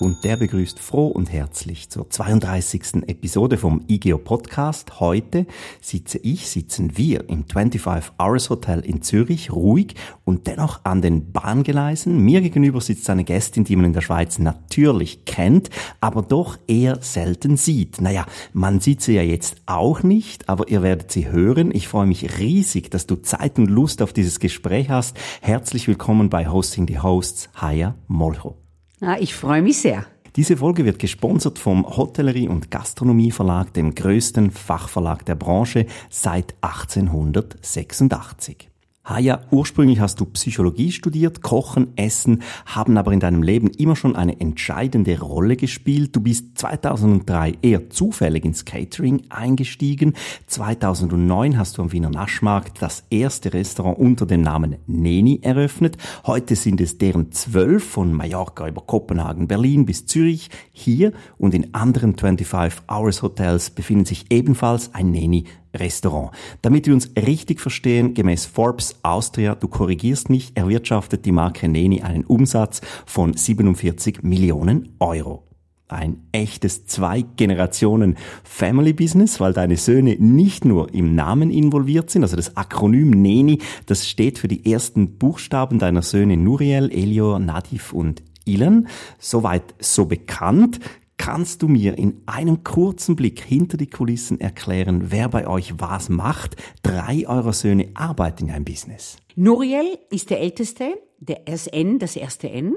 und der begrüßt froh und herzlich zur 32. Episode vom IGEO Podcast. Heute sitze ich, sitzen wir im 25 Hours Hotel in Zürich, ruhig und dennoch an den Bahngeleisen. Mir gegenüber sitzt eine Gästin, die man in der Schweiz natürlich kennt, aber doch eher selten sieht. Naja, man sieht sie ja jetzt auch nicht, aber ihr werdet sie hören. Ich freue mich riesig, dass du Zeit und Lust auf dieses Gespräch hast. Herzlich willkommen bei Hosting the Hosts, Haya Molcho. Ah, ich freue mich sehr. Diese Folge wird gesponsert vom Hotellerie- und Gastronomieverlag, dem größten Fachverlag der Branche seit 1886. Haya, ursprünglich hast du Psychologie studiert, Kochen, Essen haben aber in deinem Leben immer schon eine entscheidende Rolle gespielt. Du bist 2003 eher zufällig ins Catering eingestiegen. 2009 hast du am Wiener Naschmarkt das erste Restaurant unter dem Namen Neni eröffnet. Heute sind es deren zwölf von Mallorca über Kopenhagen, Berlin bis Zürich. Hier und in anderen 25 Hours Hotels befinden sich ebenfalls ein Neni Restaurant. Damit wir uns richtig verstehen, gemäß Forbes Austria, du korrigierst mich, erwirtschaftet die Marke Neni einen Umsatz von 47 Millionen Euro. Ein echtes Zwei-Generationen-Family-Business, weil deine Söhne nicht nur im Namen involviert sind, also das Akronym NENI, das steht für die ersten Buchstaben deiner Söhne Nuriel, Elior, Nadif und Ilan. Soweit so bekannt. Kannst du mir in einem kurzen Blick hinter die Kulissen erklären, wer bei euch was macht? Drei eurer Söhne arbeiten in einem Business. Nuriel ist der Älteste, der SN, das erste N.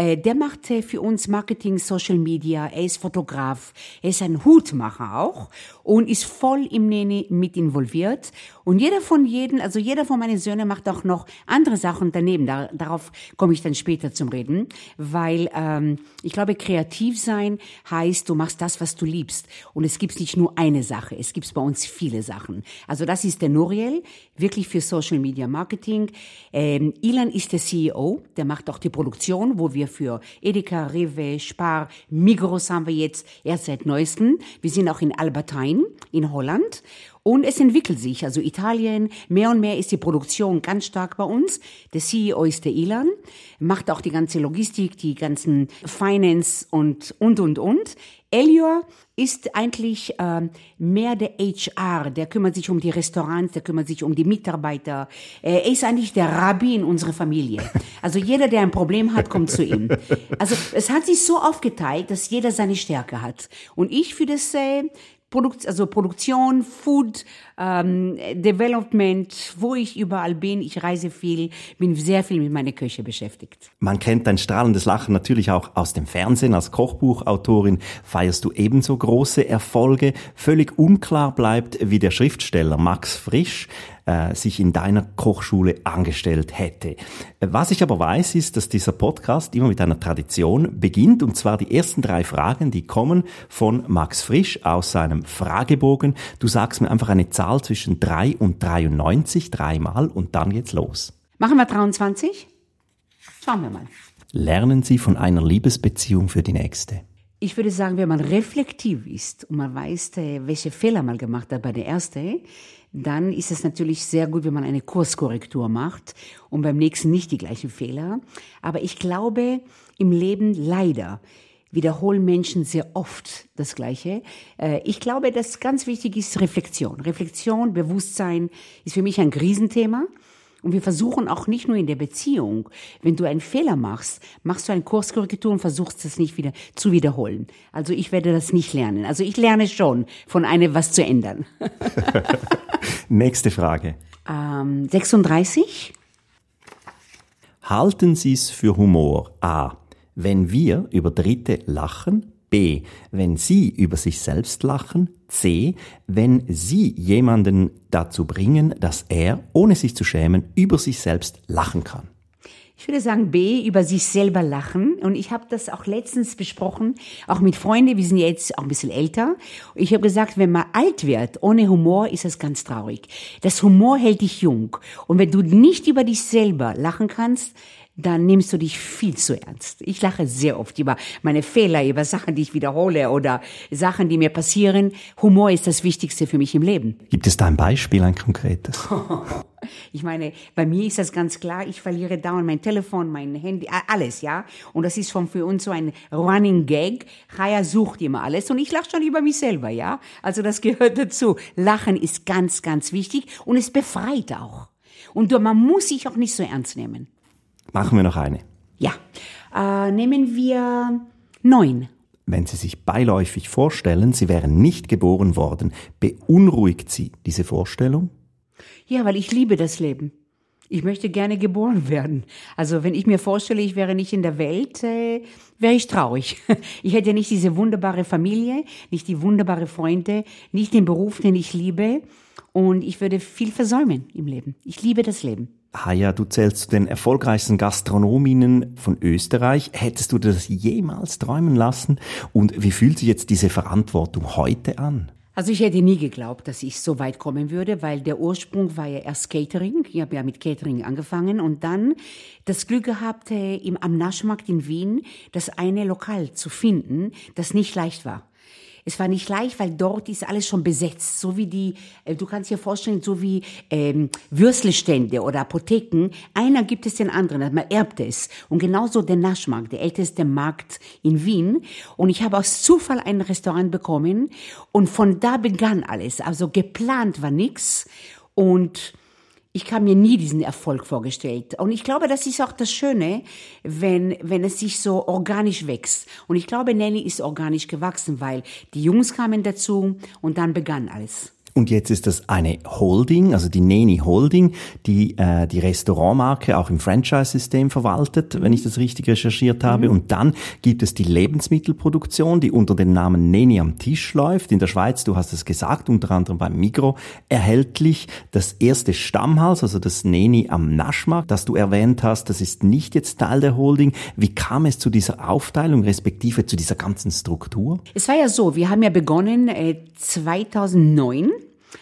Äh, der macht für uns Marketing, Social Media, er ist Fotograf, er ist ein Hutmacher auch und ist voll im Nene mit involviert. Und jeder von jeden, also jeder von meinen Söhnen macht auch noch andere Sachen daneben. Da, darauf komme ich dann später zum Reden, weil ähm, ich glaube, kreativ sein heißt, du machst das, was du liebst. Und es gibt nicht nur eine Sache, es gibt bei uns viele Sachen. Also das ist der Nuriel, wirklich für Social Media Marketing. Ähm, Ilan ist der CEO, der macht auch die Produktion, wo wir für Edeka, Rewe, Spar, Migros haben wir jetzt erst seit neuestem. Wir sind auch in Albertine in Holland. Und es entwickelt sich, also Italien, mehr und mehr ist die Produktion ganz stark bei uns. Der CEO ist der Ilan, macht auch die ganze Logistik, die ganzen Finance und, und, und, und. Elior ist eigentlich äh, mehr der HR, der kümmert sich um die Restaurants, der kümmert sich um die Mitarbeiter. Er ist eigentlich der Rabbi in unserer Familie. Also jeder, der ein Problem hat, kommt zu ihm. Also es hat sich so aufgeteilt, dass jeder seine Stärke hat. Und ich für das äh, Produkt, also Produktion, Food, ähm, Development, wo ich überall bin. Ich reise viel, bin sehr viel mit meiner Küche beschäftigt. Man kennt dein strahlendes Lachen natürlich auch aus dem Fernsehen. Als Kochbuchautorin feierst du ebenso große Erfolge. Völlig unklar bleibt, wie der Schriftsteller Max Frisch äh, sich in deiner Kochschule angestellt hätte. Was ich aber weiß, ist, dass dieser Podcast immer mit einer Tradition beginnt, und zwar die ersten drei Fragen, die kommen von Max Frisch aus seinem Fragebogen. Du sagst mir einfach eine Zahl zwischen 3 und 93 dreimal und dann geht's los. Machen wir 23? Schauen wir mal. Lernen Sie von einer Liebesbeziehung für die nächste. Ich würde sagen, wenn man reflektiv ist und man weiß, äh, welche Fehler man gemacht hat bei der ersten, dann ist es natürlich sehr gut, wenn man eine Kurskorrektur macht und beim nächsten nicht die gleichen Fehler. Aber ich glaube, im Leben leider wiederholen Menschen sehr oft das Gleiche. Äh, ich glaube, dass ganz wichtig ist Reflexion. Reflexion, Bewusstsein ist für mich ein Riesenthema. Und wir versuchen auch nicht nur in der Beziehung, wenn du einen Fehler machst, machst du eine Kurskorrektur und versuchst es nicht wieder zu wiederholen. Also ich werde das nicht lernen. Also ich lerne schon, von einem was zu ändern. Nächste Frage. Ähm, 36. Halten Sie es für Humor? A. Wenn wir über Dritte lachen. B. Wenn Sie über sich selbst lachen. C. Wenn Sie jemanden dazu bringen, dass er, ohne sich zu schämen, über sich selbst lachen kann. Ich würde sagen B, über sich selber lachen. Und ich habe das auch letztens besprochen, auch mit Freunden, wir sind jetzt auch ein bisschen älter. Ich habe gesagt, wenn man alt wird, ohne Humor, ist das ganz traurig. Das Humor hält dich jung. Und wenn du nicht über dich selber lachen kannst, dann nimmst du dich viel zu ernst. Ich lache sehr oft über meine Fehler, über Sachen, die ich wiederhole oder Sachen, die mir passieren. Humor ist das Wichtigste für mich im Leben. Gibt es da ein Beispiel, ein konkretes? Ich meine, bei mir ist das ganz klar, ich verliere dauernd mein Telefon, mein Handy, alles, ja. Und das ist schon für uns so ein Running Gag. Chaya sucht immer alles und ich lache schon über mich selber, ja. Also das gehört dazu. Lachen ist ganz, ganz wichtig und es befreit auch. Und man muss sich auch nicht so ernst nehmen. Machen wir noch eine. Ja. Äh, nehmen wir neun. Wenn Sie sich beiläufig vorstellen, Sie wären nicht geboren worden, beunruhigt Sie diese Vorstellung? Ja, weil ich liebe das Leben. Ich möchte gerne geboren werden. Also wenn ich mir vorstelle, ich wäre nicht in der Welt, äh, wäre ich traurig. Ich hätte nicht diese wunderbare Familie, nicht die wunderbare Freunde, nicht den Beruf, den ich liebe. Und ich würde viel versäumen im Leben. Ich liebe das Leben. Haya, du zählst zu den erfolgreichsten Gastronominnen von Österreich. Hättest du das jemals träumen lassen? Und wie fühlt sich jetzt diese Verantwortung heute an? Also ich hätte nie geglaubt, dass ich so weit kommen würde, weil der Ursprung war ja erst Catering. Ich habe ja mit Catering angefangen und dann das Glück gehabt, äh, im, am Naschmarkt in Wien das eine Lokal zu finden, das nicht leicht war. Es war nicht leicht, weil dort ist alles schon besetzt. So wie die, äh, du kannst dir vorstellen, so wie ähm, Würstelstände oder Apotheken. Einer gibt es den anderen, man erbt es. Und genauso der Naschmarkt, der älteste Markt in Wien. Und ich habe aus Zufall ein Restaurant bekommen und von da begann alles. Also geplant war nix und ich kann mir nie diesen Erfolg vorgestellt. Und ich glaube, das ist auch das Schöne, wenn, wenn es sich so organisch wächst. Und ich glaube, Nanny ist organisch gewachsen, weil die Jungs kamen dazu und dann begann alles. Und jetzt ist das eine Holding, also die Neni Holding, die äh, die Restaurantmarke auch im Franchise-System verwaltet, wenn ich das richtig recherchiert habe. Mhm. Und dann gibt es die Lebensmittelproduktion, die unter dem Namen Neni am Tisch läuft. In der Schweiz, du hast es gesagt, unter anderem beim Migro erhältlich. Das erste Stammhaus, also das Neni am Naschmarkt, das du erwähnt hast, das ist nicht jetzt Teil der Holding. Wie kam es zu dieser Aufteilung, respektive zu dieser ganzen Struktur? Es war ja so, wir haben ja begonnen äh, 2009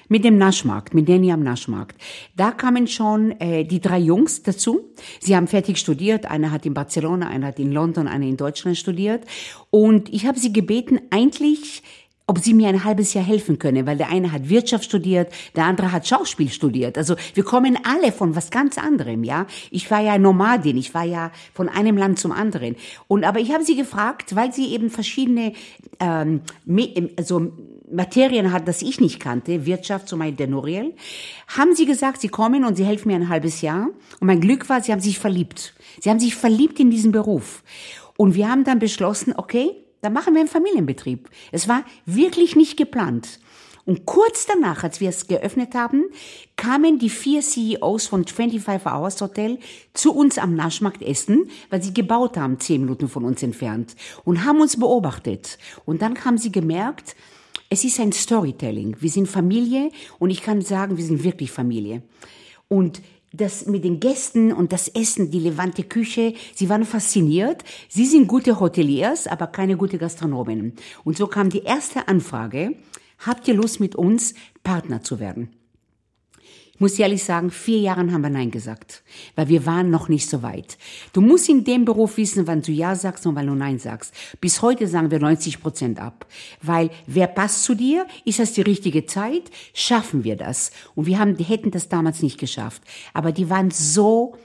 mit dem Naschmarkt, mit Danny am Naschmarkt. Da kamen schon äh, die drei Jungs dazu. Sie haben fertig studiert. Einer hat in Barcelona, einer hat in London, einer in Deutschland studiert. Und ich habe sie gebeten, eigentlich ob sie mir ein halbes Jahr helfen können, weil der eine hat Wirtschaft studiert, der andere hat Schauspiel studiert. Also wir kommen alle von was ganz anderem, ja. Ich war ja Nomadin, ich war ja von einem Land zum anderen. Und aber ich habe sie gefragt, weil sie eben verschiedene ähm, also Materien hat, das ich nicht kannte, Wirtschaft, zum Beispiel der Noriel, haben sie gesagt, sie kommen und sie helfen mir ein halbes Jahr. Und mein Glück war, sie haben sich verliebt. Sie haben sich verliebt in diesen Beruf. Und wir haben dann beschlossen, okay, dann machen wir einen Familienbetrieb. Es war wirklich nicht geplant. Und kurz danach, als wir es geöffnet haben, kamen die vier CEOs von 25 Hours Hotel zu uns am Naschmarkt Essen, weil sie gebaut haben, zehn Minuten von uns entfernt, und haben uns beobachtet. Und dann haben sie gemerkt, es ist ein Storytelling. Wir sind Familie und ich kann sagen, wir sind wirklich Familie. Und das mit den Gästen und das Essen, die Levante Küche, sie waren fasziniert. Sie sind gute Hoteliers, aber keine gute Gastronomen. Und so kam die erste Anfrage, habt ihr Lust mit uns Partner zu werden? Muss ehrlich sagen, vier Jahren haben wir Nein gesagt, weil wir waren noch nicht so weit. Du musst in dem Beruf wissen, wann du Ja sagst und wann du Nein sagst. Bis heute sagen wir 90 Prozent ab, weil wer passt zu dir? Ist das die richtige Zeit? Schaffen wir das? Und wir haben, die hätten das damals nicht geschafft. Aber die waren so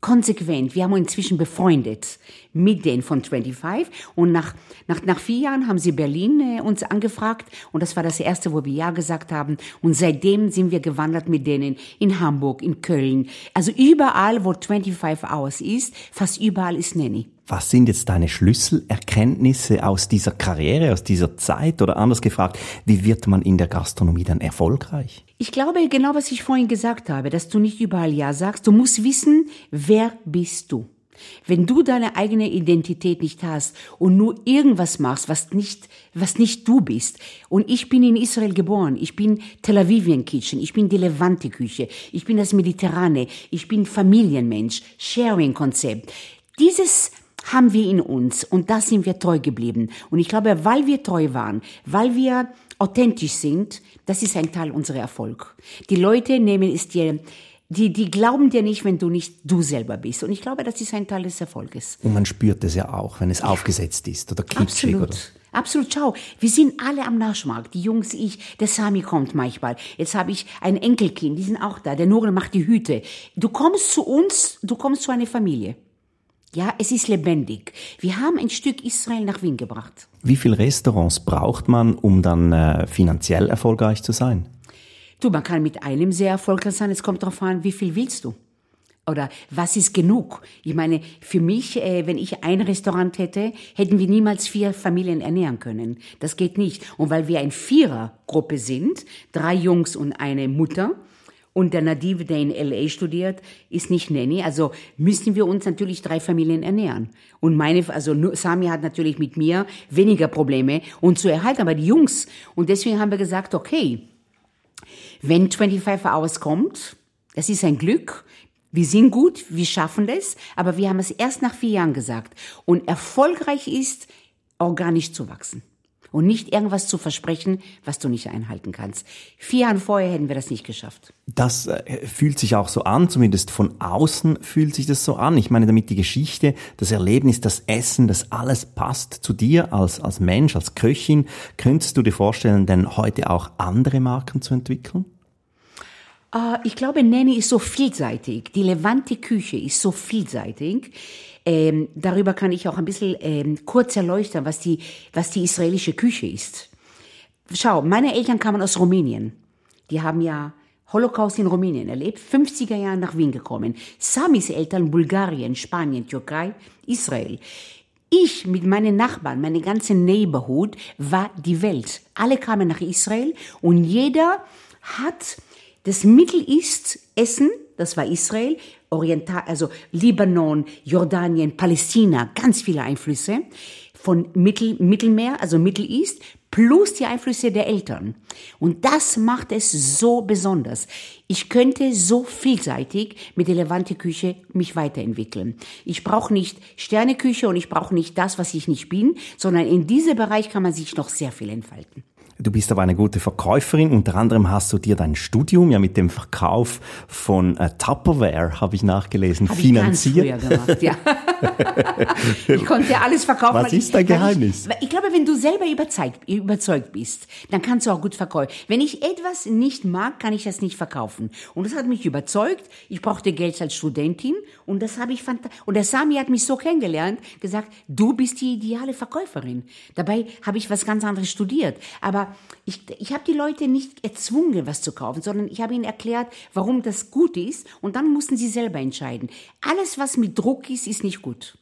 konsequent. Wir haben uns inzwischen befreundet mit denen von 25 und nach, nach, nach vier Jahren haben sie Berlin äh, uns angefragt und das war das erste, wo wir Ja gesagt haben und seitdem sind wir gewandert mit denen in Hamburg, in Köln, also überall, wo 25 Hours ist, fast überall ist Nanny. Was sind jetzt deine Schlüsselerkenntnisse aus dieser Karriere, aus dieser Zeit? Oder anders gefragt, wie wird man in der Gastronomie dann erfolgreich? Ich glaube genau, was ich vorhin gesagt habe, dass du nicht überall Ja sagst. Du musst wissen, wer bist du? Wenn du deine eigene Identität nicht hast und nur irgendwas machst, was nicht, was nicht du bist. Und ich bin in Israel geboren. Ich bin Tel Avivian Kitchen. Ich bin die Levante Küche. Ich bin das Mediterrane. Ich bin Familienmensch. Sharing Konzept. Dieses haben wir in uns und da sind wir treu geblieben. Und ich glaube, weil wir treu waren, weil wir authentisch sind, das ist ein Teil unserer Erfolg. Die Leute nehmen es dir die, die glauben dir nicht, wenn du nicht du selber bist. Und ich glaube, das ist ein Teil des Erfolges. Und man spürt es ja auch, wenn es ja. aufgesetzt ist oder kitschig. Absolut. Oder Absolut, schau, wir sind alle am Naschmarkt. Die Jungs, ich, der Sami kommt manchmal. Jetzt habe ich ein Enkelkind, die sind auch da. Der Nore macht die Hüte. Du kommst zu uns, du kommst zu einer Familie. Ja, es ist lebendig. Wir haben ein Stück Israel nach Wien gebracht. Wie viele Restaurants braucht man, um dann äh, finanziell erfolgreich zu sein? Du, man kann mit einem sehr erfolgreich sein. Es kommt darauf an, wie viel willst du? Oder was ist genug? Ich meine, für mich, äh, wenn ich ein Restaurant hätte, hätten wir niemals vier Familien ernähren können. Das geht nicht. Und weil wir ein Vierergruppe sind, drei Jungs und eine Mutter, und der Nadiv, der in LA studiert, ist nicht Nanny. Also müssen wir uns natürlich drei Familien ernähren. Und meine, also Sami hat natürlich mit mir weniger Probleme und zu erhalten, aber die Jungs. Und deswegen haben wir gesagt, okay, wenn 25 Hours kommt, das ist ein Glück. Wir sind gut, wir schaffen das, aber wir haben es erst nach vier Jahren gesagt. Und erfolgreich ist, organisch zu wachsen. Und nicht irgendwas zu versprechen, was du nicht einhalten kannst. Vier Jahre vorher hätten wir das nicht geschafft. Das äh, fühlt sich auch so an, zumindest von außen fühlt sich das so an. Ich meine damit die Geschichte, das Erlebnis, das Essen, das alles passt zu dir als, als Mensch, als Köchin. Könntest du dir vorstellen, denn heute auch andere Marken zu entwickeln? Uh, ich glaube, Nanny ist so vielseitig. Die Levante Küche ist so vielseitig. Ähm, darüber kann ich auch ein bisschen ähm, kurz erleuchten, was die, was die israelische Küche ist. Schau, meine Eltern kamen aus Rumänien. Die haben ja Holocaust in Rumänien erlebt, 50er Jahre nach Wien gekommen. Samis Eltern Bulgarien, Spanien, Türkei, Israel. Ich mit meinen Nachbarn, meine ganze Neighborhood war die Welt. Alle kamen nach Israel und jeder hat das Mittel ist Essen, das war Israel, Oriental, also Libanon, Jordanien, Palästina, ganz viele Einflüsse von Mittel, Mittelmeer, also Middle East, plus die Einflüsse der Eltern. Und das macht es so besonders. Ich könnte so vielseitig mit der Levante Küche mich weiterentwickeln. Ich brauche nicht Sterneküche und ich brauche nicht das, was ich nicht bin, sondern in diesem Bereich kann man sich noch sehr viel entfalten. Du bist aber eine gute Verkäuferin. Unter anderem hast du dir dein Studium ja mit dem Verkauf von äh, Tupperware, habe ich nachgelesen, hab finanziert. Ich gemacht, ja. ich konnte ja alles verkaufen. Was ist dein Geheimnis? Ich, ich, glaube, wenn du selber überzeugt, überzeugt bist, dann kannst du auch gut verkaufen. Wenn ich etwas nicht mag, kann ich das nicht verkaufen. Und das hat mich überzeugt. Ich brauchte Geld als Studentin und das habe ich. Und der Sami hat mich so kennengelernt, gesagt, du bist die ideale Verkäuferin. Dabei habe ich was ganz anderes studiert. Aber ich, ich habe die Leute nicht erzwungen, was zu kaufen, sondern ich habe ihnen erklärt, warum das gut ist und dann mussten sie selber entscheiden. Alles, was mit Druck ist, ist nicht gut.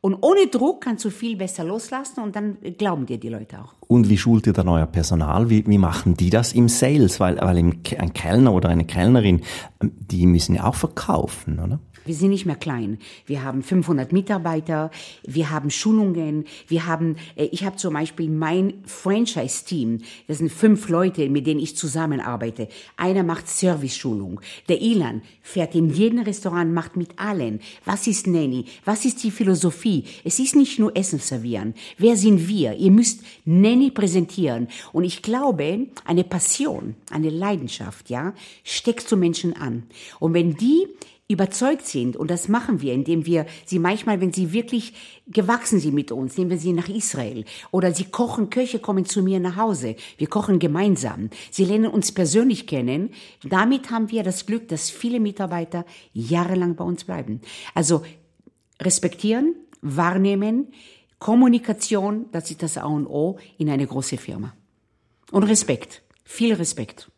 Und ohne Druck kannst du viel besser loslassen und dann glauben dir die Leute auch. Und wie schult ihr dann euer Personal? Wie, wie machen die das im Sales? Weil, weil ein Kellner oder eine Kellnerin, die müssen ja auch verkaufen, oder? Wir sind nicht mehr klein. Wir haben 500 Mitarbeiter, wir haben Schulungen, wir haben, äh, ich habe zum Beispiel mein Franchise-Team, das sind fünf Leute, mit denen ich zusammenarbeite. Einer macht Service-Schulung. Der Ilan fährt in jedem Restaurant, macht mit allen. Was ist Nanny? Was ist die Philosophie? Es ist nicht nur Essen servieren. Wer sind wir? Ihr müsst Nanny präsentieren. Und ich glaube, eine Passion, eine Leidenschaft, ja, steckt zu Menschen an. Und wenn die überzeugt sind, und das machen wir, indem wir sie manchmal, wenn sie wirklich gewachsen sind mit uns, nehmen wir sie nach Israel oder sie kochen, Köche kommen zu mir nach Hause, wir kochen gemeinsam, sie lernen uns persönlich kennen, damit haben wir das Glück, dass viele Mitarbeiter jahrelang bei uns bleiben. Also respektieren, wahrnehmen, Kommunikation, das ist das A und O in eine große Firma. Und Respekt, viel Respekt.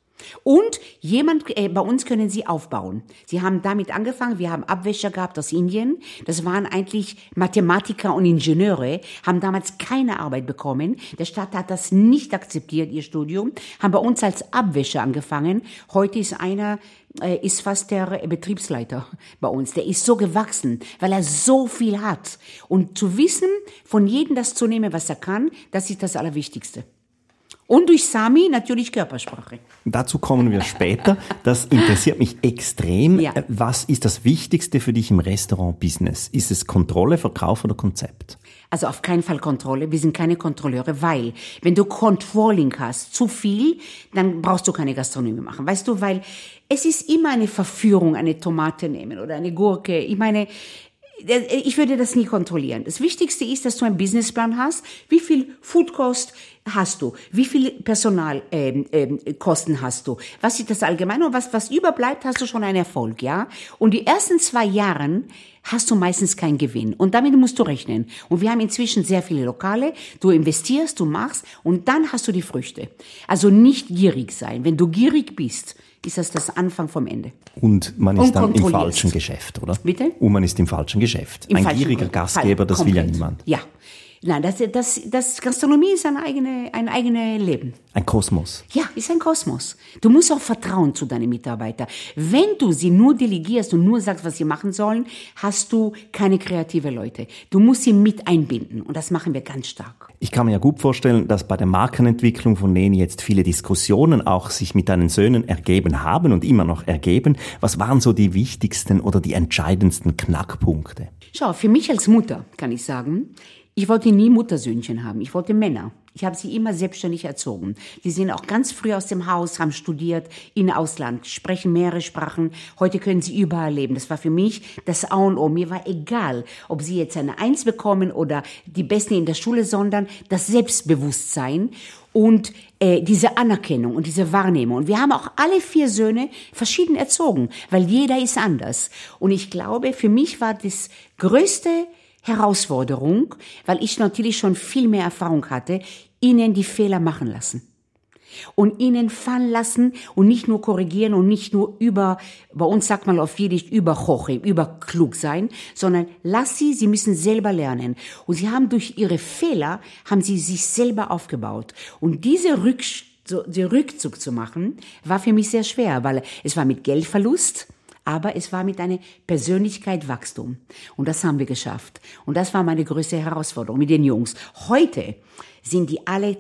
Und jemand, äh, bei uns können sie aufbauen. Sie haben damit angefangen, wir haben Abwäscher gehabt aus Indien. Das waren eigentlich Mathematiker und Ingenieure, haben damals keine Arbeit bekommen. Der Staat hat das nicht akzeptiert, ihr Studium, haben bei uns als Abwäscher angefangen. Heute ist einer, äh, ist fast der Betriebsleiter bei uns. Der ist so gewachsen, weil er so viel hat. Und zu wissen, von jedem das zu nehmen, was er kann, das ist das Allerwichtigste. Und durch Sami natürlich Körpersprache. Dazu kommen wir später. Das interessiert mich extrem. Ja. Was ist das Wichtigste für dich im Restaurant-Business? Ist es Kontrolle, Verkauf oder Konzept? Also auf keinen Fall Kontrolle. Wir sind keine Kontrolleure, weil wenn du Controlling hast, zu viel, dann brauchst du keine Gastronomie machen. Weißt du, weil es ist immer eine Verführung, eine Tomate nehmen oder eine Gurke. Ich meine, ich würde das nie kontrollieren. Das Wichtigste ist, dass du einen Businessplan hast. Wie viel Foodkost hast du? Wie viel Personalkosten ähm, ähm, hast du? Was ist das allgemeine? Und was, was überbleibt, hast du schon einen Erfolg, ja? Und die ersten zwei Jahren hast du meistens keinen Gewinn. Und damit musst du rechnen. Und wir haben inzwischen sehr viele Lokale. Du investierst, du machst und dann hast du die Früchte. Also nicht gierig sein. Wenn du gierig bist, ist das das Anfang vom Ende. Und man ist dann im falschen Geschäft, oder? Bitte? Und man ist im falschen Geschäft. Im Ein falschen gieriger Fall. Gastgeber, das will ja Komplett. niemand. Ja. Nein, das, das, das Gastronomie ist ein eigenes ein eigene Leben. Ein Kosmos. Ja, ist ein Kosmos. Du musst auch vertrauen zu deinen Mitarbeitern. Wenn du sie nur delegierst und nur sagst, was sie machen sollen, hast du keine kreative Leute. Du musst sie mit einbinden und das machen wir ganz stark. Ich kann mir ja gut vorstellen, dass bei der Markenentwicklung von Neni jetzt viele Diskussionen auch sich mit deinen Söhnen ergeben haben und immer noch ergeben. Was waren so die wichtigsten oder die entscheidendsten Knackpunkte? Schau, für mich als Mutter kann ich sagen, ich wollte nie Muttersöhnchen haben. Ich wollte Männer. Ich habe sie immer selbstständig erzogen. Die sind auch ganz früh aus dem Haus, haben studiert in Ausland, sprechen mehrere Sprachen. Heute können sie überall leben. Das war für mich das A und O. Mir war egal, ob sie jetzt eine Eins bekommen oder die Besten in der Schule, sondern das Selbstbewusstsein und äh, diese Anerkennung und diese Wahrnehmung. Und wir haben auch alle vier Söhne verschieden erzogen, weil jeder ist anders. Und ich glaube, für mich war das größte Herausforderung, weil ich natürlich schon viel mehr Erfahrung hatte, ihnen die Fehler machen lassen. Und ihnen fallen lassen und nicht nur korrigieren und nicht nur über, bei uns sagt man auf Jiddisch, überhoche, überklug sein, sondern lass sie, sie müssen selber lernen. Und sie haben durch ihre Fehler, haben sie sich selber aufgebaut. Und diese Rück, so, den Rückzug zu machen, war für mich sehr schwer, weil es war mit Geldverlust, aber es war mit einer Persönlichkeit Wachstum. Und das haben wir geschafft. Und das war meine größte Herausforderung mit den Jungs. Heute sind die alle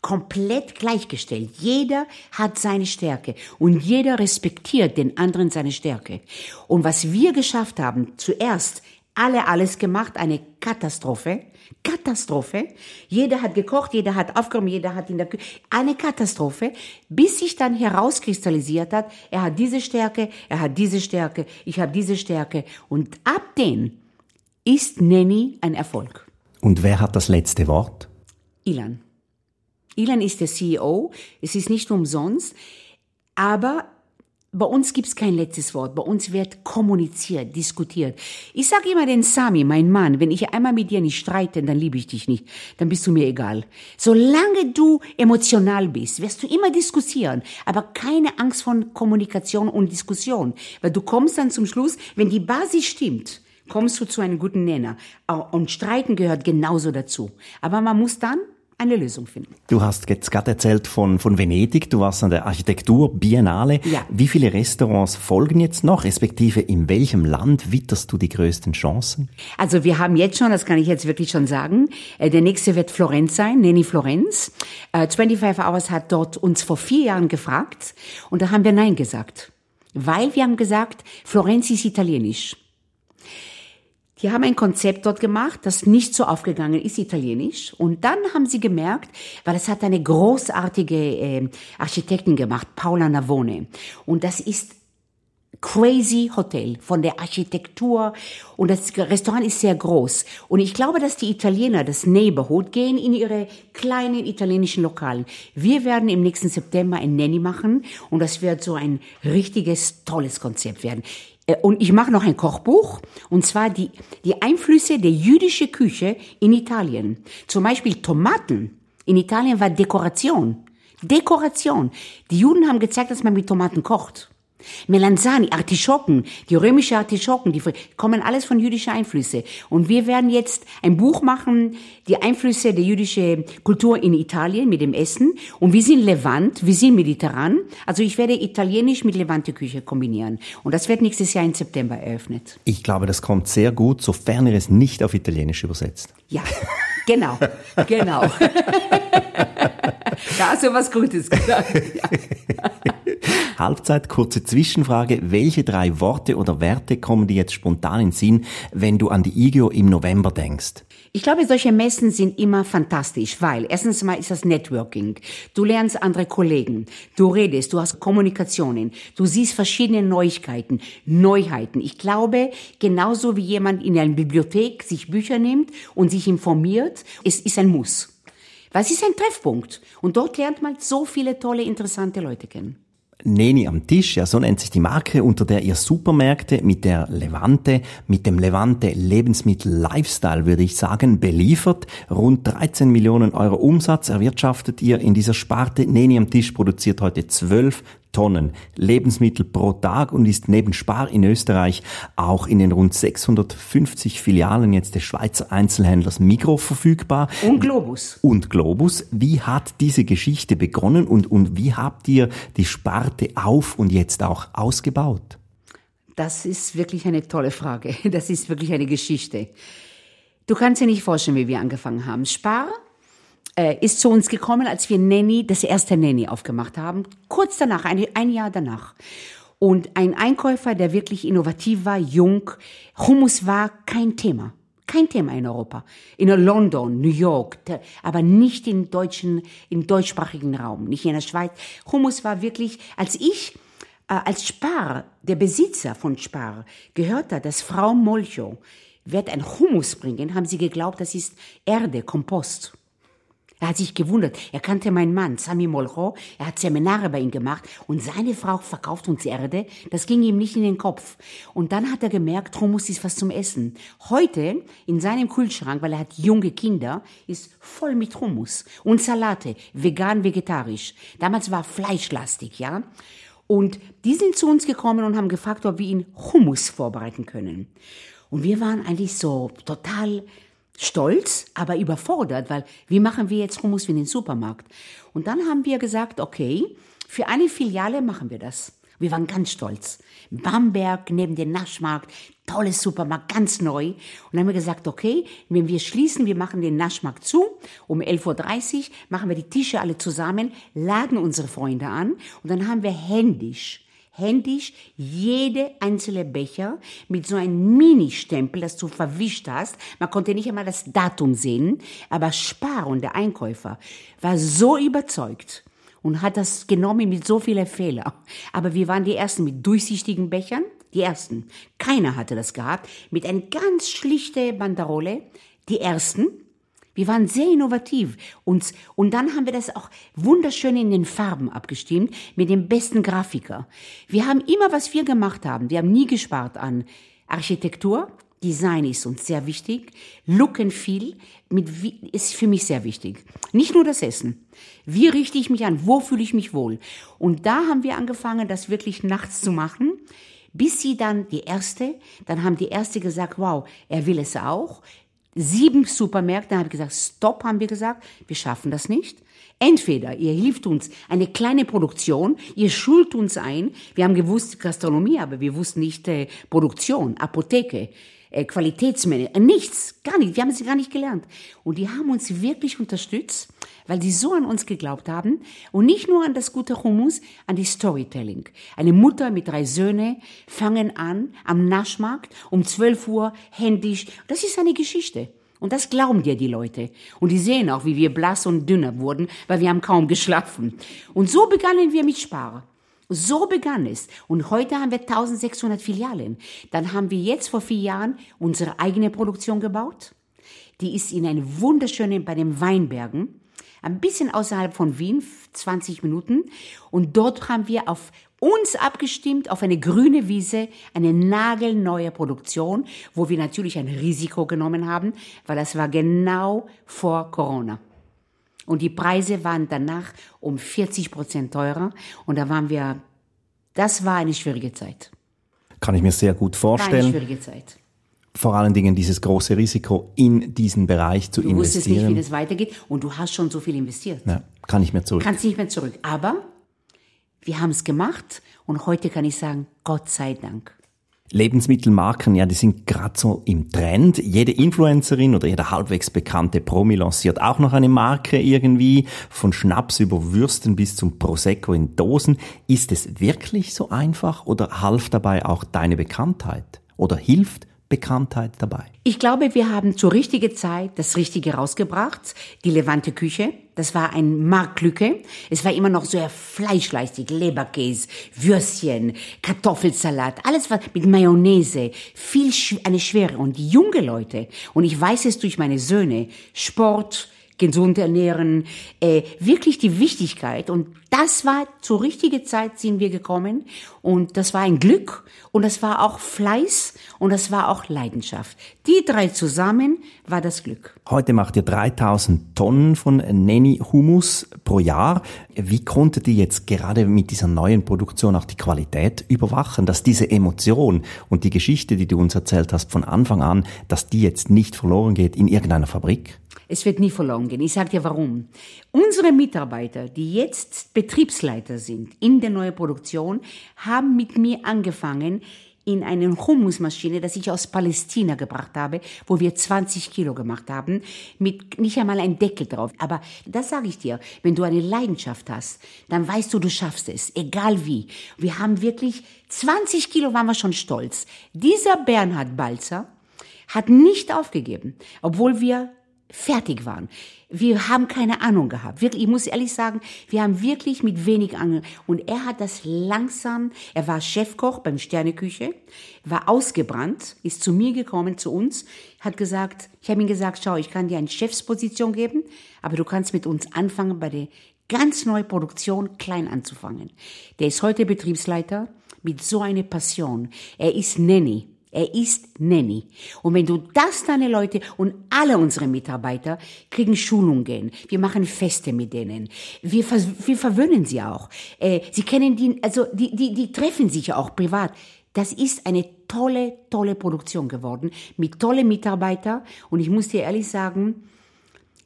komplett gleichgestellt. Jeder hat seine Stärke und jeder respektiert den anderen seine Stärke. Und was wir geschafft haben, zuerst alle alles gemacht, eine Katastrophe. Katastrophe. Jeder hat gekocht, jeder hat aufgeräumt, jeder hat in der Küche. Eine Katastrophe, bis sich dann herauskristallisiert hat, er hat diese Stärke, er hat diese Stärke, ich habe diese Stärke. Und ab den ist Nanny ein Erfolg. Und wer hat das letzte Wort? Ilan. Ilan ist der CEO. Es ist nicht umsonst. Aber bei uns gibt's kein letztes Wort. Bei uns wird kommuniziert, diskutiert. Ich sage immer den Sami, mein Mann, wenn ich einmal mit dir nicht streite, dann liebe ich dich nicht. Dann bist du mir egal. Solange du emotional bist, wirst du immer diskutieren. Aber keine Angst von Kommunikation und Diskussion. Weil du kommst dann zum Schluss, wenn die Basis stimmt, kommst du zu einem guten Nenner. Und Streiten gehört genauso dazu. Aber man muss dann eine Lösung finden. Du hast jetzt gerade erzählt von, von Venedig, du warst an der Architektur Biennale. Ja. Wie viele Restaurants folgen jetzt noch, respektive in welchem Land witterst du die größten Chancen? Also wir haben jetzt schon, das kann ich jetzt wirklich schon sagen, äh, der nächste wird Florenz sein, Nenny Florenz. Äh, 25 Hours hat dort uns vor vier Jahren gefragt und da haben wir Nein gesagt. Weil wir haben gesagt, Florenz ist italienisch. Die haben ein Konzept dort gemacht, das nicht so aufgegangen ist, italienisch. Und dann haben sie gemerkt, weil es hat eine großartige äh, Architektin gemacht, Paula Navone. Und das ist crazy Hotel von der Architektur und das Restaurant ist sehr groß und ich glaube, dass die Italiener das Neighborhood gehen in ihre kleinen italienischen Lokalen. Wir werden im nächsten September ein Nanny machen und das wird so ein richtiges tolles Konzept werden. Äh, Und ich mache noch ein Kochbuch, und zwar die, die Einflüsse der jüdischen Küche in Italien. Zum Beispiel Tomaten. In Italien war Dekoration. Dekoration. Die Juden haben gezeigt, dass man mit Tomaten kocht. Melanzani, Artischocken, die römische Artischocken, die kommen alles von jüdischen Einflüsse. Und wir werden jetzt ein Buch machen, die Einflüsse der jüdischen Kultur in Italien mit dem Essen. Und wir sind Levant, wir sind mediterran. Also ich werde italienisch mit Levante Küche kombinieren. Und das wird nächstes Jahr im September eröffnet. Ich glaube, das kommt sehr gut, sofern ihr es nicht auf Italienisch übersetzt. Ja, genau, genau. Da hast du was Gutes gesagt. Ja. Halbzeit, kurze Zwischenfrage. Welche drei Worte oder Werte kommen dir jetzt spontan in Sinn, wenn du an die IGO im November denkst? Ich glaube, solche Messen sind immer fantastisch, weil erstens mal ist das Networking. Du lernst andere Kollegen, du redest, du hast Kommunikationen, du siehst verschiedene Neuigkeiten, Neuheiten. Ich glaube, genauso wie jemand in einer Bibliothek sich Bücher nimmt und sich informiert, es ist ein Muss. Was ist ein Treffpunkt? Und dort lernt man so viele tolle, interessante Leute kennen. Neni am Tisch, ja, so nennt sich die Marke, unter der ihr Supermärkte mit der Levante, mit dem Levante Lebensmittel Lifestyle, würde ich sagen, beliefert. Rund 13 Millionen Euro Umsatz erwirtschaftet ihr in dieser Sparte. Neni am Tisch produziert heute zwölf Tonnen Lebensmittel pro Tag und ist neben Spar in Österreich auch in den rund 650 Filialen jetzt des Schweizer Einzelhändlers Migro verfügbar. Und Globus. Und Globus. Wie hat diese Geschichte begonnen und, und wie habt ihr die Sparte auf und jetzt auch ausgebaut? Das ist wirklich eine tolle Frage. Das ist wirklich eine Geschichte. Du kannst dir nicht vorstellen, wie wir angefangen haben. Spar äh, ist zu uns gekommen, als wir Nanny, das erste Nanny aufgemacht haben. Kurz danach, ein, ein Jahr danach. Und ein Einkäufer, der wirklich innovativ war, jung. Hummus war kein Thema. Kein Thema in Europa. In London, New York, aber nicht im deutschen, im deutschsprachigen Raum, nicht in der Schweiz. Hummus war wirklich, als ich, äh, als Spar, der Besitzer von Spar, gehört hat, dass Frau Molcho wird ein Hummus bringen, haben sie geglaubt, das ist Erde, Kompost. Er hat sich gewundert. Er kannte meinen Mann, Sami Molcho. Er hat Seminare bei ihm gemacht und seine Frau verkauft uns Erde. Das ging ihm nicht in den Kopf. Und dann hat er gemerkt, Hummus ist was zum Essen. Heute in seinem Kühlschrank, weil er hat junge Kinder, ist voll mit Hummus und Salate, vegan, vegetarisch. Damals war fleischlastig, ja. Und die sind zu uns gekommen und haben gefragt, ob wir ihn Hummus vorbereiten können. Und wir waren eigentlich so total stolz, aber überfordert, weil wie machen wir jetzt Hummus in den Supermarkt? Und dann haben wir gesagt, okay, für eine Filiale machen wir das. Wir waren ganz stolz. Bamberg neben dem Naschmarkt, tolles Supermarkt, ganz neu. Und dann haben wir gesagt, okay, wenn wir schließen, wir machen den Naschmarkt zu, um 11.30 Uhr machen wir die Tische alle zusammen, laden unsere Freunde an und dann haben wir händisch händisch jede einzelne Becher mit so einem Mini-Stempel, das du verwischt hast. Man konnte nicht einmal das Datum sehen, aber Spar und der Einkäufer war so überzeugt und hat das genommen mit so vielen Fehlern. Aber wir waren die Ersten mit durchsichtigen Bechern, die Ersten. Keiner hatte das gehabt, mit einer ganz schlichte Banderole, die Ersten. Wir waren sehr innovativ und, und dann haben wir das auch wunderschön in den Farben abgestimmt mit dem besten Grafiker. Wir haben immer, was wir gemacht haben, wir haben nie gespart an Architektur, Design ist uns sehr wichtig, Look and Feel mit, ist für mich sehr wichtig. Nicht nur das Essen. Wie richte ich mich an? Wo fühle ich mich wohl? Und da haben wir angefangen, das wirklich nachts zu machen bis sie dann die erste, dann haben die erste gesagt, wow, er will es auch sieben Supermärkte, habe ich gesagt, stopp, haben wir gesagt, wir schaffen das nicht. Entweder ihr hilft uns eine kleine Produktion, ihr schult uns ein. Wir haben gewusst Gastronomie, aber wir wussten nicht äh, Produktion, Apotheke, äh, Qualitätsmanagement, äh, nichts, gar nicht. Wir haben es gar nicht gelernt. Und die haben uns wirklich unterstützt weil sie so an uns geglaubt haben und nicht nur an das gute Hummus, an die Storytelling. Eine Mutter mit drei Söhnen fangen an am Naschmarkt um 12 Uhr händisch. Das ist eine Geschichte. Und das glauben dir die Leute. Und die sehen auch, wie wir blass und dünner wurden, weil wir haben kaum geschlafen. Und so begannen wir mit Sparen. So begann es. Und heute haben wir 1600 Filialen. Dann haben wir jetzt vor vier Jahren unsere eigene Produktion gebaut. Die ist in einem wunderschönen, bei den Weinbergen ein bisschen außerhalb von Wien, 20 Minuten. Und dort haben wir auf uns abgestimmt auf eine grüne Wiese, eine nagelneue Produktion, wo wir natürlich ein Risiko genommen haben, weil das war genau vor Corona. Und die Preise waren danach um 40 Prozent teurer. Und da waren wir, das war eine schwierige Zeit. Kann ich mir sehr gut vorstellen. War eine schwierige Zeit vor allen Dingen dieses große Risiko in diesen Bereich zu du investieren. Du wusstest nicht, wie das weitergeht und du hast schon so viel investiert. Ja, kann ich mehr zurück. Kannst nicht mehr zurück. Aber wir haben es gemacht und heute kann ich sagen, Gott sei Dank. Lebensmittelmarken, ja, die sind gerade so im Trend. Jede Influencerin oder jeder halbwegs bekannte Promi lanciert auch noch eine Marke irgendwie. Von Schnaps über Würsten bis zum Prosecco in Dosen. Ist es wirklich so einfach oder half dabei auch deine Bekanntheit? Oder hilft Bekanntheit dabei? Ich glaube, wir haben zur richtigen Zeit das Richtige rausgebracht. Die Levante Küche. Das war ein Marktlücke. Es war immer noch sehr fleischleistig. Leberkäse, Würstchen, Kartoffelsalat, alles was mit Mayonnaise. Viel, eine Schwere. Und die junge Leute, und ich weiß es durch meine Söhne, Sport, gesund ernähren, äh, wirklich die Wichtigkeit. Und das war zur richtigen Zeit sind wir gekommen und das war ein Glück und das war auch Fleiß und das war auch Leidenschaft. Die drei zusammen war das Glück. Heute macht ihr 3000 Tonnen von Nenny Humus pro Jahr. Wie konntet ihr jetzt gerade mit dieser neuen Produktion auch die Qualität überwachen, dass diese Emotion und die Geschichte, die du uns erzählt hast von Anfang an, dass die jetzt nicht verloren geht in irgendeiner Fabrik? Es wird nie verloren gehen. Ich sage dir warum. Unsere Mitarbeiter, die jetzt Betriebsleiter sind in der neuen Produktion, haben mit mir angefangen in eine Hummusmaschine, das ich aus Palästina gebracht habe, wo wir 20 Kilo gemacht haben, mit nicht einmal ein Deckel drauf. Aber das sage ich dir, wenn du eine Leidenschaft hast, dann weißt du, du schaffst es, egal wie. Wir haben wirklich 20 Kilo waren wir schon stolz. Dieser Bernhard Balzer hat nicht aufgegeben, obwohl wir fertig waren. Wir haben keine Ahnung gehabt. Wirklich, ich muss ehrlich sagen, wir haben wirklich mit wenig Ahnung. Und er hat das langsam, er war Chefkoch beim Sterneküche, war ausgebrannt, ist zu mir gekommen, zu uns, hat gesagt, ich habe ihm gesagt, schau, ich kann dir eine Chefsposition geben, aber du kannst mit uns anfangen, bei der ganz neuen Produktion klein anzufangen. Der ist heute Betriebsleiter mit so einer Passion. Er ist Nanny. Er ist Nanny. Und wenn du das deine Leute und alle unsere Mitarbeiter kriegen Schulungen, wir machen Feste mit denen, wir, wir verwöhnen sie auch. Äh, sie kennen die, also die, die, die treffen sich ja auch privat. Das ist eine tolle, tolle Produktion geworden mit tollen Mitarbeitern. Und ich muss dir ehrlich sagen,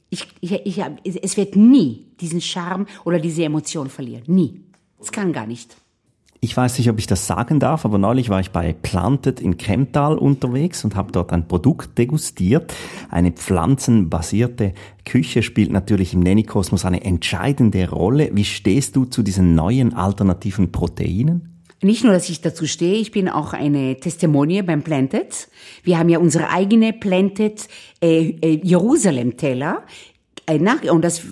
ich, ich, ich, es wird nie diesen Charme oder diese Emotion verlieren. Nie. Es kann gar nicht. Ich weiß nicht, ob ich das sagen darf, aber neulich war ich bei Planted in Kemptal unterwegs und habe dort ein Produkt degustiert. Eine pflanzenbasierte Küche spielt natürlich im Nennikosmos eine entscheidende Rolle. Wie stehst du zu diesen neuen alternativen Proteinen? Nicht nur, dass ich dazu stehe, ich bin auch eine Testimonie beim Planted. Wir haben ja unsere eigene Planted äh, äh, Jerusalem-Teller und das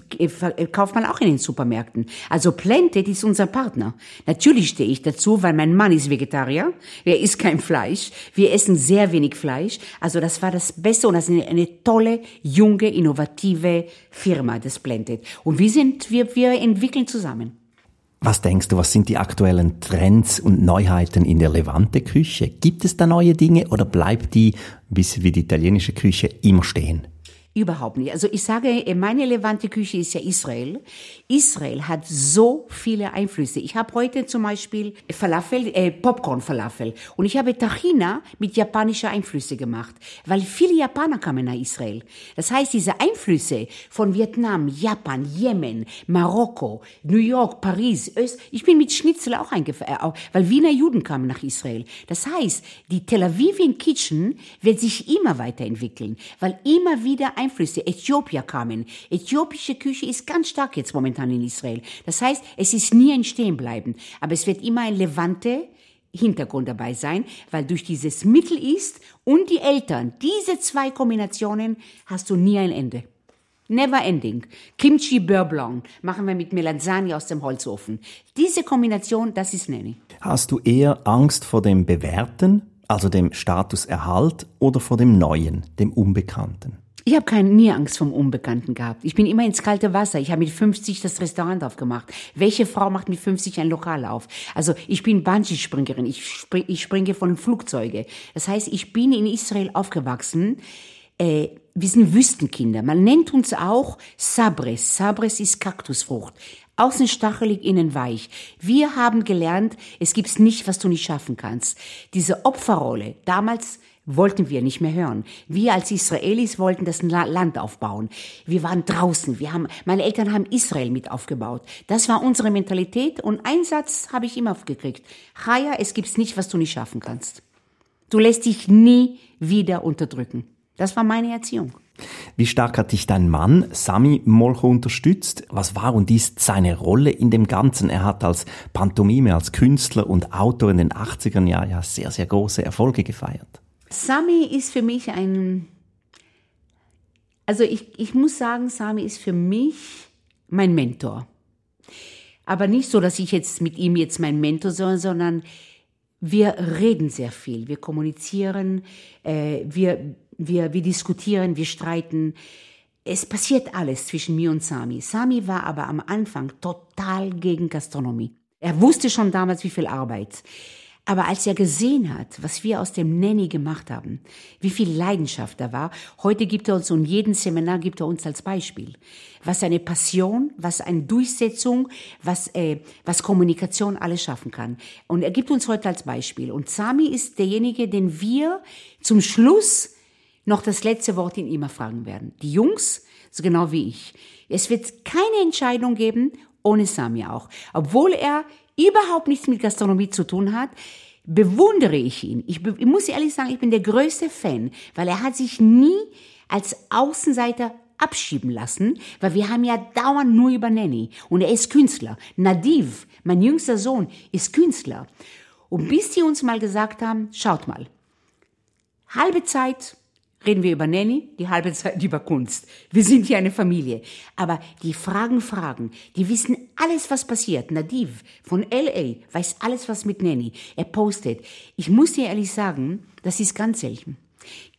kauft man auch in den Supermärkten. Also Planted ist unser Partner. Natürlich stehe ich dazu, weil mein Mann ist Vegetarier. Er isst kein Fleisch. Wir essen sehr wenig Fleisch. Also das war das Beste und das ist eine tolle, junge, innovative Firma, das Planted. Und wir sind, wir, wir entwickeln zusammen. Was denkst du, was sind die aktuellen Trends und Neuheiten in der Levante-Küche? Gibt es da neue Dinge oder bleibt die, wie die italienische Küche, immer stehen? Überhaupt nicht. Also ich sage, meine Levante Küche ist ja Israel. Israel hat so viele Einflüsse. Ich habe heute zum Beispiel Falafel, äh, Popcorn-Falafel und ich habe Tahina mit japanischer Einflüsse gemacht, weil viele Japaner kamen nach Israel. Das heißt, diese Einflüsse von Vietnam, Japan, Jemen, Marokko, New York, Paris, Öst, ich bin mit Schnitzel auch eingefallen, äh, weil Wiener Juden kamen nach Israel. Das heißt, die Tel Avivian Kitchen wird sich immer weiterentwickeln, weil immer wieder Einflüsse, Äthiopier kamen. Äthiopische Küche ist ganz stark jetzt momentan in Israel. Das heißt, es ist nie ein Stehenbleiben, aber es wird immer ein Levante Hintergrund dabei sein, weil durch dieses Mittel ist und die Eltern, diese zwei Kombinationen, hast du nie ein Ende. Never ending. Kimchi Beurre machen wir mit Melanzani aus dem Holzofen. Diese Kombination, das ist Nanny. Hast du eher Angst vor dem Bewährten, also dem Statuserhalt, oder vor dem Neuen, dem Unbekannten? Ich habe keine nie Angst vom Unbekannten gehabt. Ich bin immer ins kalte Wasser. Ich habe mit 50 das Restaurant aufgemacht. Welche Frau macht mit 50 ein Lokal auf? Also ich bin Bungee-Springerin. Ich, spring, ich springe von Flugzeuge. Das heißt, ich bin in Israel aufgewachsen. Äh, wir sind Wüstenkinder. Man nennt uns auch Sabres. Sabres ist Kaktusfrucht. Außen stachelig, innen weich. Wir haben gelernt, es gibt's nicht, was du nicht schaffen kannst. Diese Opferrolle, damals wollten wir nicht mehr hören. Wir als Israelis wollten das Land aufbauen. Wir waren draußen. Wir haben, meine Eltern haben Israel mit aufgebaut. Das war unsere Mentalität und einen Satz habe ich immer aufgekriegt. Chaya, es gibt's nicht, was du nicht schaffen kannst. Du lässt dich nie wieder unterdrücken. Das war meine Erziehung. Wie stark hat dich dein Mann, Sami Molcho, unterstützt? Was war und ist seine Rolle in dem Ganzen? Er hat als Pantomime, als Künstler und Autor in den 80er Jahren ja sehr, sehr große Erfolge gefeiert. Sami ist für mich ein, also ich, ich muss sagen, Sami ist für mich mein Mentor. Aber nicht so, dass ich jetzt mit ihm jetzt mein Mentor soll, sondern wir reden sehr viel, wir kommunizieren, äh, wir wir, wir diskutieren, wir streiten. Es passiert alles zwischen mir und Sami. Sami war aber am Anfang total gegen Gastronomie. Er wusste schon damals, wie viel Arbeit. Aber als er gesehen hat, was wir aus dem Nanny gemacht haben, wie viel Leidenschaft da war, heute gibt er uns und jeden Seminar gibt er uns als Beispiel, was eine Passion, was eine Durchsetzung, was, äh, was Kommunikation alles schaffen kann. Und er gibt uns heute als Beispiel. Und Sami ist derjenige, den wir zum Schluss noch das letzte Wort in immer fragen werden. Die Jungs, so genau wie ich. Es wird keine Entscheidung geben, ohne Sami auch. Obwohl er überhaupt nichts mit Gastronomie zu tun hat, bewundere ich ihn. Ich, ich muss ehrlich sagen, ich bin der größte Fan, weil er hat sich nie als Außenseiter abschieben lassen, weil wir haben ja dauernd nur über Nanny und er ist Künstler. Nadiv, mein jüngster Sohn, ist Künstler. Und bis die uns mal gesagt haben, schaut mal, halbe Zeit reden wir über Nanny, die halbe Zeit über Kunst. Wir sind hier eine Familie. Aber die fragen Fragen, die wissen alles, was passiert. Nadiv von LA weiß alles, was mit Nanny. Er postet. Ich muss dir ehrlich sagen, das ist ganz selten.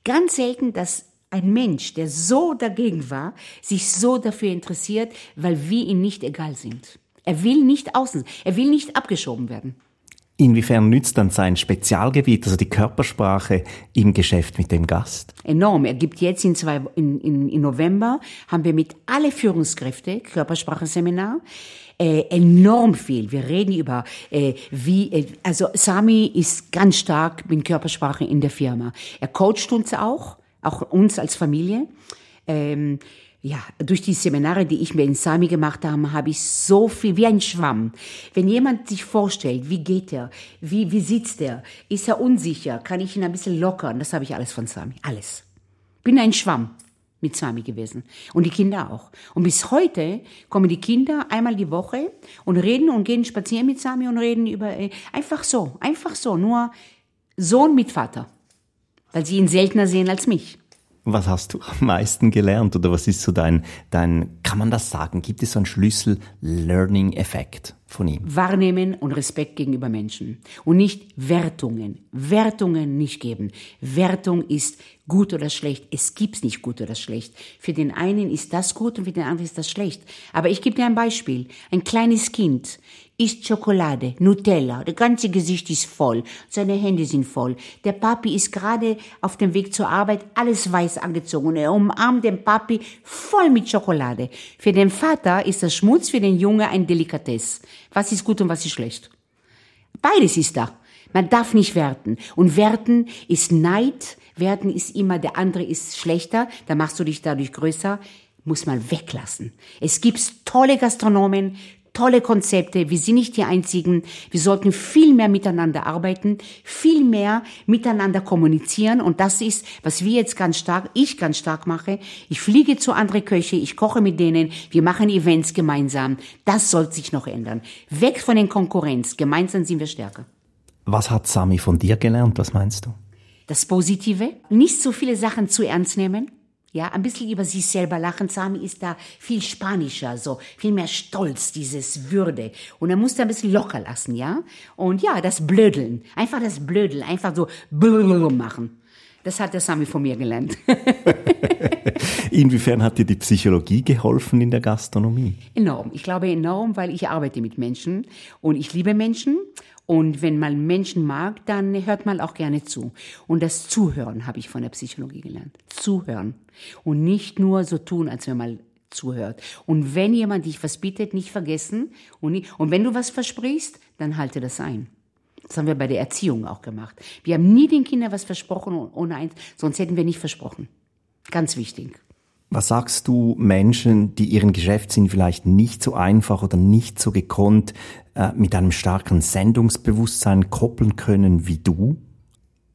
Ganz selten, dass ein Mensch, der so dagegen war, sich so dafür interessiert, weil wir ihm nicht egal sind. Er will nicht außen, er will nicht abgeschoben werden. Inwiefern nützt dann sein Spezialgebiet, also die Körpersprache, im Geschäft mit dem Gast? Enorm. Er gibt jetzt in, zwei, in, in, in November, haben wir mit alle Führungskräfte Körpersprachenseminar. Äh, enorm viel. Wir reden über äh, wie, äh, also Sami ist ganz stark mit Körpersprache in der Firma. Er coacht uns auch, auch uns als Familie. Ähm, ja, durch die Seminare, die ich mir in Sami gemacht habe, habe ich so viel, wie ein Schwamm. Wenn jemand sich vorstellt, wie geht er, wie, wie sitzt er, ist er unsicher, kann ich ihn ein bisschen lockern, das habe ich alles von Sami, alles. Bin ein Schwamm mit Sami gewesen. Und die Kinder auch. Und bis heute kommen die Kinder einmal die Woche und reden und gehen spazieren mit Sami und reden über, äh, einfach so, einfach so, nur Sohn mit Vater. Weil sie ihn seltener sehen als mich. Was hast du am meisten gelernt oder was ist so dein, dein, kann man das sagen? Gibt es so einen Schlüssel-Learning-Effekt von ihm? Wahrnehmen und Respekt gegenüber Menschen und nicht Wertungen. Wertungen nicht geben. Wertung ist gut oder schlecht. Es gibt's nicht gut oder schlecht. Für den einen ist das gut und für den anderen ist das schlecht. Aber ich gebe dir ein Beispiel. Ein kleines Kind isst Schokolade, Nutella, das ganze Gesicht ist voll, seine Hände sind voll. Der Papi ist gerade auf dem Weg zur Arbeit, alles weiß angezogen er umarmt den Papi voll mit Schokolade. Für den Vater ist das Schmutz, für den Junge ein Delikatess. Was ist gut und was ist schlecht? Beides ist da. Man darf nicht werten. Und werten ist Neid, werten ist immer, der andere ist schlechter, da machst du dich dadurch größer muss man weglassen. Es gibt tolle Gastronomen, tolle Konzepte. Wir sind nicht die Einzigen. Wir sollten viel mehr miteinander arbeiten, viel mehr miteinander kommunizieren. Und das ist, was wir jetzt ganz stark, ich ganz stark mache. Ich fliege zu anderen Köche, ich koche mit denen, wir machen Events gemeinsam. Das soll sich noch ändern. Weg von den Konkurrenz. Gemeinsam sind wir stärker. Was hat Sami von dir gelernt? Was meinst du? Das Positive. Nicht so viele Sachen zu ernst nehmen ja, ein bisschen über sich selber lachen. Sami ist da viel spanischer, so viel mehr Stolz, dieses Würde. Und er muss da ein bisschen locker lassen, ja. Und ja, das Blödeln, einfach das Blödeln, einfach so machen. Das hat der Sami von mir gelernt. Inwiefern hat dir die Psychologie geholfen in der Gastronomie? Enorm. Ich glaube enorm, weil ich arbeite mit Menschen und ich liebe Menschen und wenn man Menschen mag, dann hört man auch gerne zu. Und das Zuhören habe ich von der Psychologie gelernt. Zuhören. Und nicht nur so tun, als wenn man zuhört. Und wenn jemand dich was bittet, nicht vergessen. Und, nicht, und wenn du was versprichst, dann halte das ein. Das haben wir bei der Erziehung auch gemacht. Wir haben nie den Kindern was versprochen ohne eins, sonst hätten wir nicht versprochen. Ganz wichtig. Was sagst du Menschen, die ihren Geschäftssinn vielleicht nicht so einfach oder nicht so gekonnt äh, mit einem starken Sendungsbewusstsein koppeln können wie du?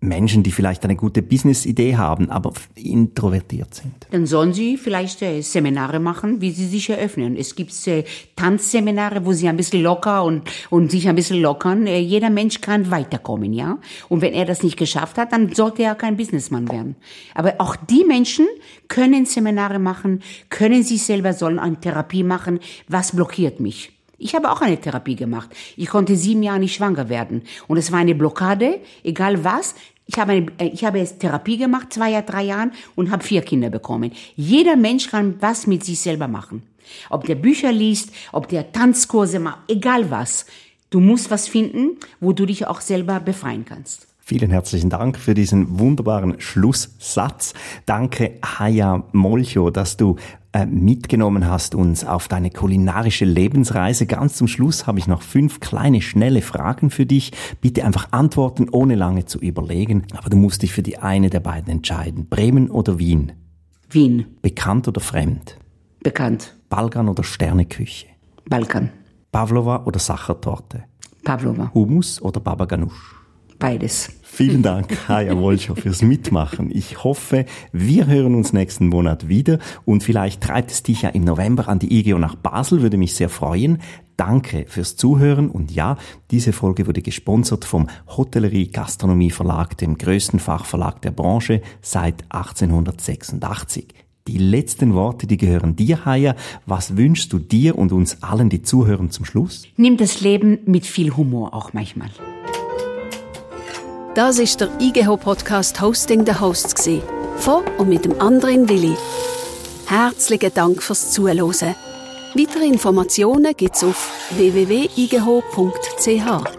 Menschen, die vielleicht eine gute Business-Idee haben, aber introvertiert sind? Dann sollen sie vielleicht äh, Seminare machen, wie sie sich eröffnen. Es gibt äh, Tanzseminare, wo sie ein bisschen locker und, und sich ein bisschen lockern. Äh, jeder Mensch kann weiterkommen, ja. Und wenn er das nicht geschafft hat, dann sollte er kein Businessman werden. Aber auch die Menschen können Seminare machen, können sich selber, sollen eine Therapie machen. Was blockiert mich? Ich habe auch eine Therapie gemacht. Ich konnte sieben Jahre nicht schwanger werden. Und es war eine Blockade, egal was. Ich habe, eine, äh, ich habe jetzt Therapie gemacht, zwei drei Jahren und habe vier Kinder bekommen. Jeder Mensch kann was mit sich selber machen. Ob der Bücher liest, ob der Tanzkurse macht, egal was. Du musst was finden, wo du dich auch selber befreien kannst. Vielen herzlichen Dank für diesen wunderbaren Schlusssatz. Danke, Haya Molcho, dass du äh, mitgenommen hast uns auf deine kulinarische Lebensreise. Ganz zum Schluss habe ich noch fünf kleine, schnelle Fragen für dich. Bitte einfach antworten, ohne lange zu überlegen. Aber du musst dich für die eine der beiden entscheiden. Bremen oder Wien? Wien. Bekannt oder fremd? Bekannt. Balkan oder Sterneküche? Balkan. Pavlova oder Sachertorte? Pavlova. Hummus oder Baba Ganoush? Beides. Vielen Dank, Haya Wolschow, fürs Mitmachen. Ich hoffe, wir hören uns nächsten Monat wieder und vielleicht treibt es dich ja im November an die IGO nach Basel, würde mich sehr freuen. Danke fürs Zuhören und ja, diese Folge wurde gesponsert vom Hotellerie Gastronomie Verlag, dem größten Fachverlag der Branche seit 1886. Die letzten Worte, die gehören dir, Haya. Was wünschst du dir und uns allen, die zuhören, zum Schluss? Nimm das Leben mit viel Humor auch manchmal. Das ist der IGH-Podcast Hosting the Hosts. Von und mit dem anderen Willi. Herzlichen Dank fürs Zuhören. Weitere Informationen gibt's auf www.igh.ch.